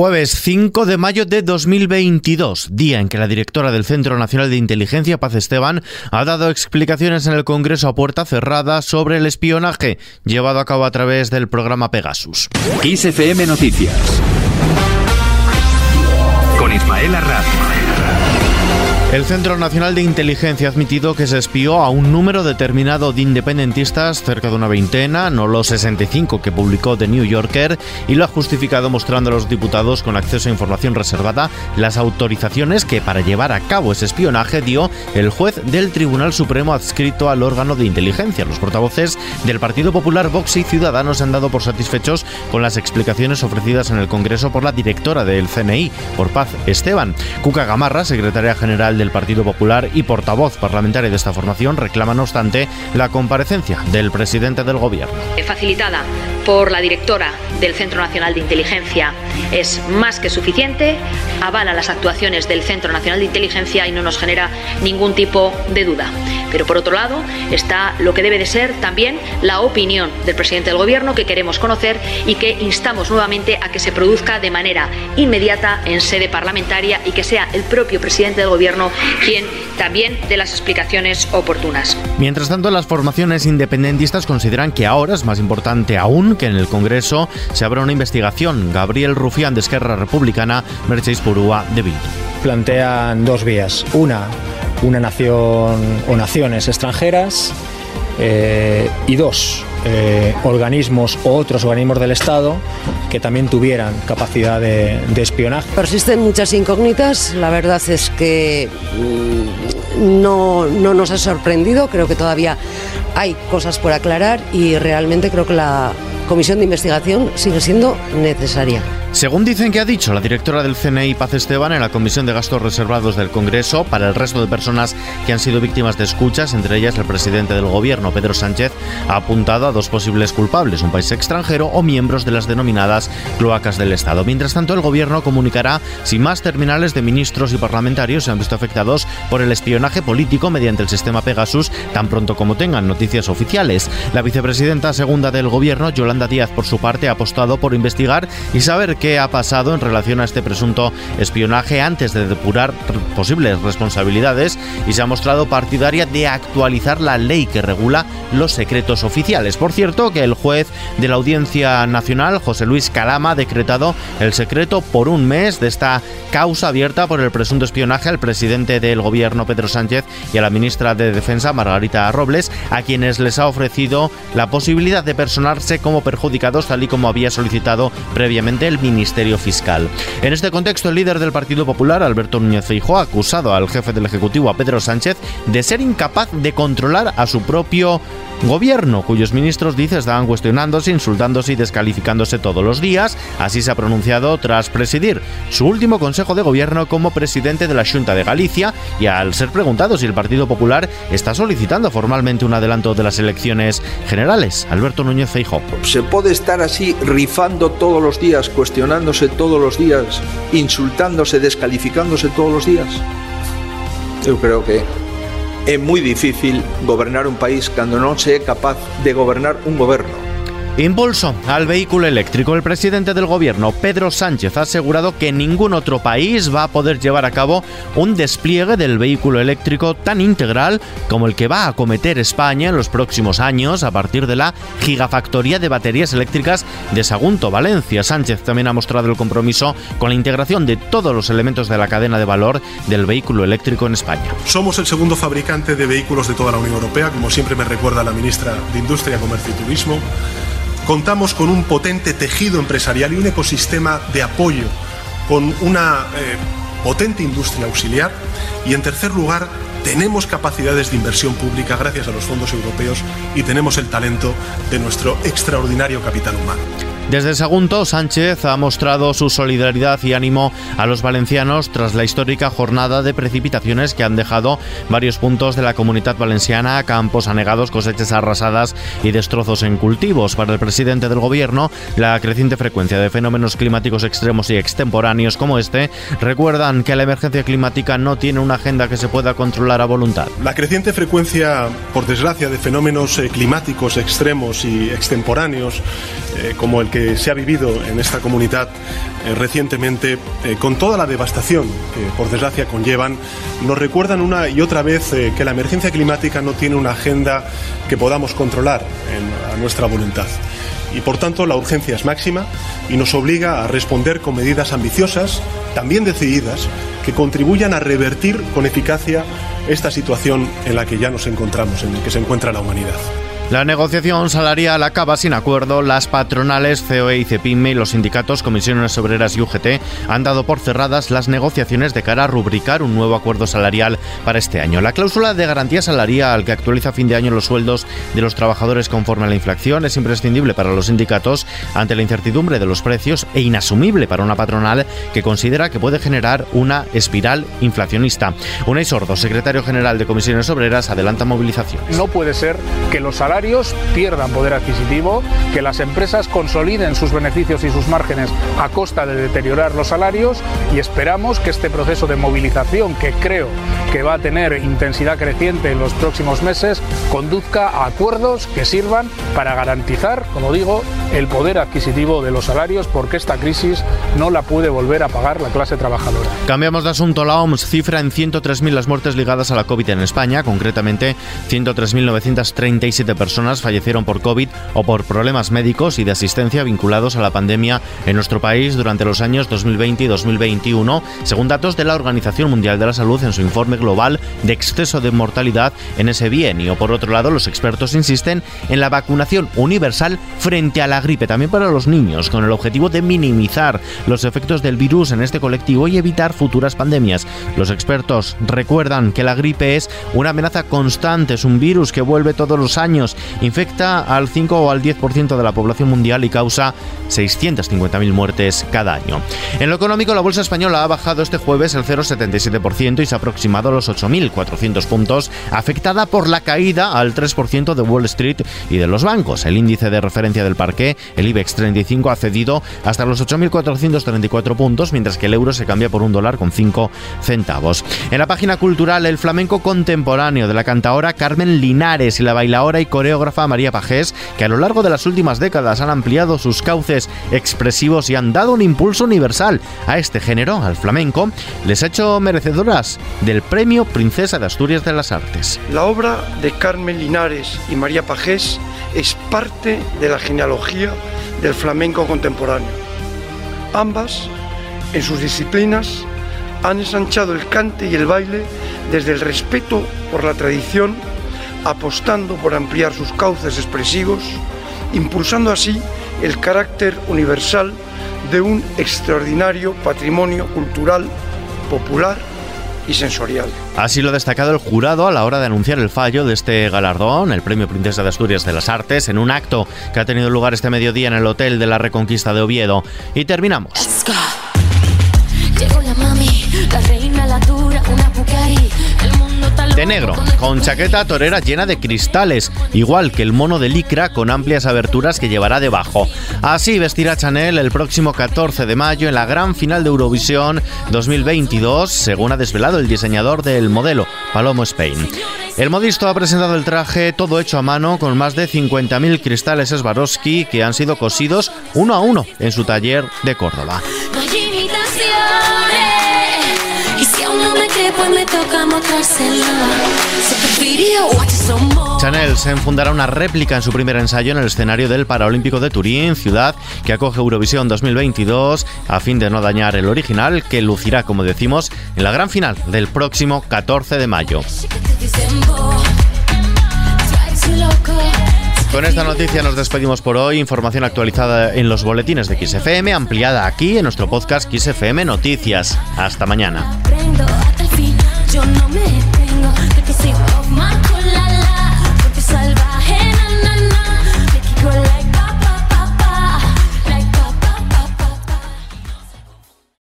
Jueves 5 de mayo de 2022, día en que la directora del Centro Nacional de Inteligencia, Paz Esteban, ha dado explicaciones en el Congreso a puerta cerrada sobre el espionaje llevado a cabo a través del programa Pegasus. XFM Noticias. Con Ismael Arras. El Centro Nacional de Inteligencia ha admitido que se espió a un número determinado de independentistas, cerca de una veintena, no los 65 que publicó The New Yorker, y lo ha justificado mostrando a los diputados con acceso a información reservada las autorizaciones que para llevar a cabo ese espionaje dio el juez del Tribunal Supremo adscrito al órgano de inteligencia. Los portavoces del Partido Popular, Vox y Ciudadanos han dado por satisfechos con las explicaciones ofrecidas en el Congreso por la directora del CNI, por Paz Esteban. Cuca Gamarra, secretaria general del Partido Popular y portavoz parlamentaria de esta formación, reclama, no obstante, la comparecencia del presidente del Gobierno. Facilitada por la directora del Centro Nacional de Inteligencia es más que suficiente, avala las actuaciones del Centro Nacional de Inteligencia y no nos genera ningún tipo de duda. Pero por otro lado está lo que debe de ser también la opinión del presidente del Gobierno que queremos conocer y que instamos nuevamente a que se produzca de manera inmediata en sede parlamentaria y que sea el propio presidente del Gobierno quien también dé las explicaciones oportunas. Mientras tanto, las formaciones independentistas consideran que ahora es más importante aún que en el Congreso se abra una investigación. Gabriel Rufián de Esquerra Republicana, Mercedes Purúa de Bildu. Plantean dos vías. Una, una nación o naciones extranjeras eh, y dos, eh, organismos o otros organismos del Estado que también tuvieran capacidad de, de, espionaje. Persisten muchas incógnitas, la verdad es que no, no nos ha sorprendido, creo que todavía hay cosas por aclarar y realmente creo que la comisión de investigación sigue siendo necesaria. Según dicen que ha dicho la directora del CNI Paz Esteban en la Comisión de Gastos Reservados del Congreso, para el resto de personas que han sido víctimas de escuchas, entre ellas el presidente del Gobierno, Pedro Sánchez, ha apuntado a dos posibles culpables, un país extranjero o miembros de las denominadas cloacas del Estado. Mientras tanto, el Gobierno comunicará si más terminales de ministros y parlamentarios se han visto afectados por el espionaje político mediante el sistema Pegasus tan pronto como tengan noticias oficiales. La vicepresidenta segunda del Gobierno, Yolanda Díaz, por su parte, ha apostado por investigar y saber qué ha pasado en relación a este presunto espionaje antes de depurar posibles responsabilidades y se ha mostrado partidaria de actualizar la ley que regula los secretos oficiales. Por cierto, que el juez de la Audiencia Nacional, José Luis Calama, ha decretado el secreto por un mes de esta causa abierta por el presunto espionaje al presidente del gobierno, Pedro Sánchez, y a la ministra de Defensa, Margarita Robles, a quienes les ha ofrecido la posibilidad de personarse como perjudicados, tal y como había solicitado previamente el Ministerio Fiscal. En este contexto, el líder del Partido Popular, Alberto Núñez Feijóo, ha acusado al jefe del Ejecutivo, a Pedro Sánchez, de ser incapaz de controlar a su propio gobierno, cuyos ministros, dice, estaban cuestionándose, insultándose y descalificándose todos los días. Así se ha pronunciado tras presidir su último Consejo de Gobierno como presidente de la Junta de Galicia y al ser preguntado si el Partido Popular está solicitando formalmente un adelanto de las elecciones generales. Alberto Núñez Feijóo. se pode estar así rifando todos los días, cuestionándose todos los días, insultándose, descalificándose todos los días? Eu creo que é moi difícil gobernar un país cando non se es capaz de gobernar un gobierno. Impulso al vehículo eléctrico. El presidente del gobierno, Pedro Sánchez, ha asegurado que ningún otro país va a poder llevar a cabo un despliegue del vehículo eléctrico tan integral como el que va a acometer España en los próximos años a partir de la gigafactoría de baterías eléctricas de Sagunto, Valencia. Sánchez también ha mostrado el compromiso con la integración de todos los elementos de la cadena de valor del vehículo eléctrico en España. Somos el segundo fabricante de vehículos de toda la Unión Europea, como siempre me recuerda la ministra de Industria, Comercio y Turismo. Contamos con un potente tejido empresarial y un ecosistema de apoyo, con una eh, potente industria auxiliar y, en tercer lugar, tenemos capacidades de inversión pública gracias a los fondos europeos y tenemos el talento de nuestro extraordinario capital humano. Desde Sagunto, Sánchez ha mostrado su solidaridad y ánimo a los valencianos tras la histórica jornada de precipitaciones que han dejado varios puntos de la comunidad valenciana, campos anegados, cosechas arrasadas y destrozos en cultivos. Para el presidente del gobierno, la creciente frecuencia de fenómenos climáticos extremos y extemporáneos como este recuerdan que la emergencia climática no tiene una agenda que se pueda controlar a voluntad. La creciente frecuencia, por desgracia, de fenómenos climáticos extremos y extemporáneos, eh, como el que se ha vivido en esta comunidad eh, recientemente, eh, con toda la devastación que por desgracia conllevan, nos recuerdan una y otra vez eh, que la emergencia climática no tiene una agenda que podamos controlar a nuestra voluntad. Y por tanto la urgencia es máxima y nos obliga a responder con medidas ambiciosas, también decididas, que contribuyan a revertir con eficacia esta situación en la que ya nos encontramos, en la que se encuentra la humanidad. La negociación salarial acaba sin acuerdo. Las patronales COE y CEPIME y los sindicatos Comisiones Obreras y UGT han dado por cerradas las negociaciones de cara a rubricar un nuevo acuerdo salarial para este año. La cláusula de garantía salarial que actualiza a fin de año los sueldos de los trabajadores conforme a la inflación es imprescindible para los sindicatos ante la incertidumbre de los precios e inasumible para una patronal que considera que puede generar una espiral inflacionista. Unai Sordo, secretario general de Comisiones Obreras, adelanta movilizaciones. No puede ser que los salarios pierdan poder adquisitivo, que las empresas consoliden sus beneficios y sus márgenes a costa de deteriorar los salarios y esperamos que este proceso de movilización, que creo que va a tener intensidad creciente en los próximos meses, conduzca a acuerdos que sirvan para garantizar, como digo, el poder adquisitivo de los salarios, porque esta crisis no la puede volver a pagar la clase trabajadora. Cambiamos de asunto. La OMS cifra en 103.000 las muertes ligadas a la COVID en España, concretamente 103.937 personas personas fallecieron por COVID o por problemas médicos y de asistencia vinculados a la pandemia en nuestro país durante los años 2020 y 2021, según datos de la Organización Mundial de la Salud en su informe global de exceso de mortalidad en ese bienio. Por otro lado, los expertos insisten en la vacunación universal frente a la gripe, también para los niños, con el objetivo de minimizar los efectos del virus en este colectivo y evitar futuras pandemias. Los expertos recuerdan que la gripe es una amenaza constante, es un virus que vuelve todos los años infecta al 5 o al 10% de la población mundial y causa 650.000 muertes cada año. En lo económico, la bolsa española ha bajado este jueves el 0,77% y se ha aproximado a los 8.400 puntos, afectada por la caída al 3% de Wall Street y de los bancos. El índice de referencia del parque, el IBEX 35, ha cedido hasta los 8.434 puntos, mientras que el euro se cambia por un dólar con 5 centavos. En la página cultural, el flamenco contemporáneo de la cantaora Carmen Linares y la bailaora y coreógrafa María Pajés, que a lo largo de las últimas décadas han ampliado sus cauces expresivos y han dado un impulso universal a este género, al flamenco, les ha hecho merecedoras del Premio Princesa de Asturias de las Artes. La obra de Carmen Linares y María Pajés es parte de la genealogía del flamenco contemporáneo. Ambas, en sus disciplinas, han ensanchado el cante y el baile desde el respeto por la tradición apostando por ampliar sus cauces expresivos, impulsando así el carácter universal de un extraordinario patrimonio cultural, popular y sensorial. Así lo ha destacado el jurado a la hora de anunciar el fallo de este galardón, el Premio Princesa de Asturias de las Artes, en un acto que ha tenido lugar este mediodía en el Hotel de la Reconquista de Oviedo. Y terminamos. Negro, con chaqueta torera llena de cristales, igual que el mono de licra con amplias aberturas que llevará debajo. Así vestirá Chanel el próximo 14 de mayo en la gran final de Eurovisión 2022, según ha desvelado el diseñador del modelo, Palomo Spain. El modisto ha presentado el traje todo hecho a mano con más de 50.000 cristales Swarovski que han sido cosidos uno a uno en su taller de Córdoba. Chanel se enfundará una réplica en su primer ensayo en el escenario del Paralímpico de Turín, ciudad que acoge Eurovisión 2022, a fin de no dañar el original, que lucirá, como decimos, en la gran final del próximo 14 de mayo. Con esta noticia nos despedimos por hoy. Información actualizada en los boletines de XFM, ampliada aquí en nuestro podcast XFM Noticias. Hasta mañana yo no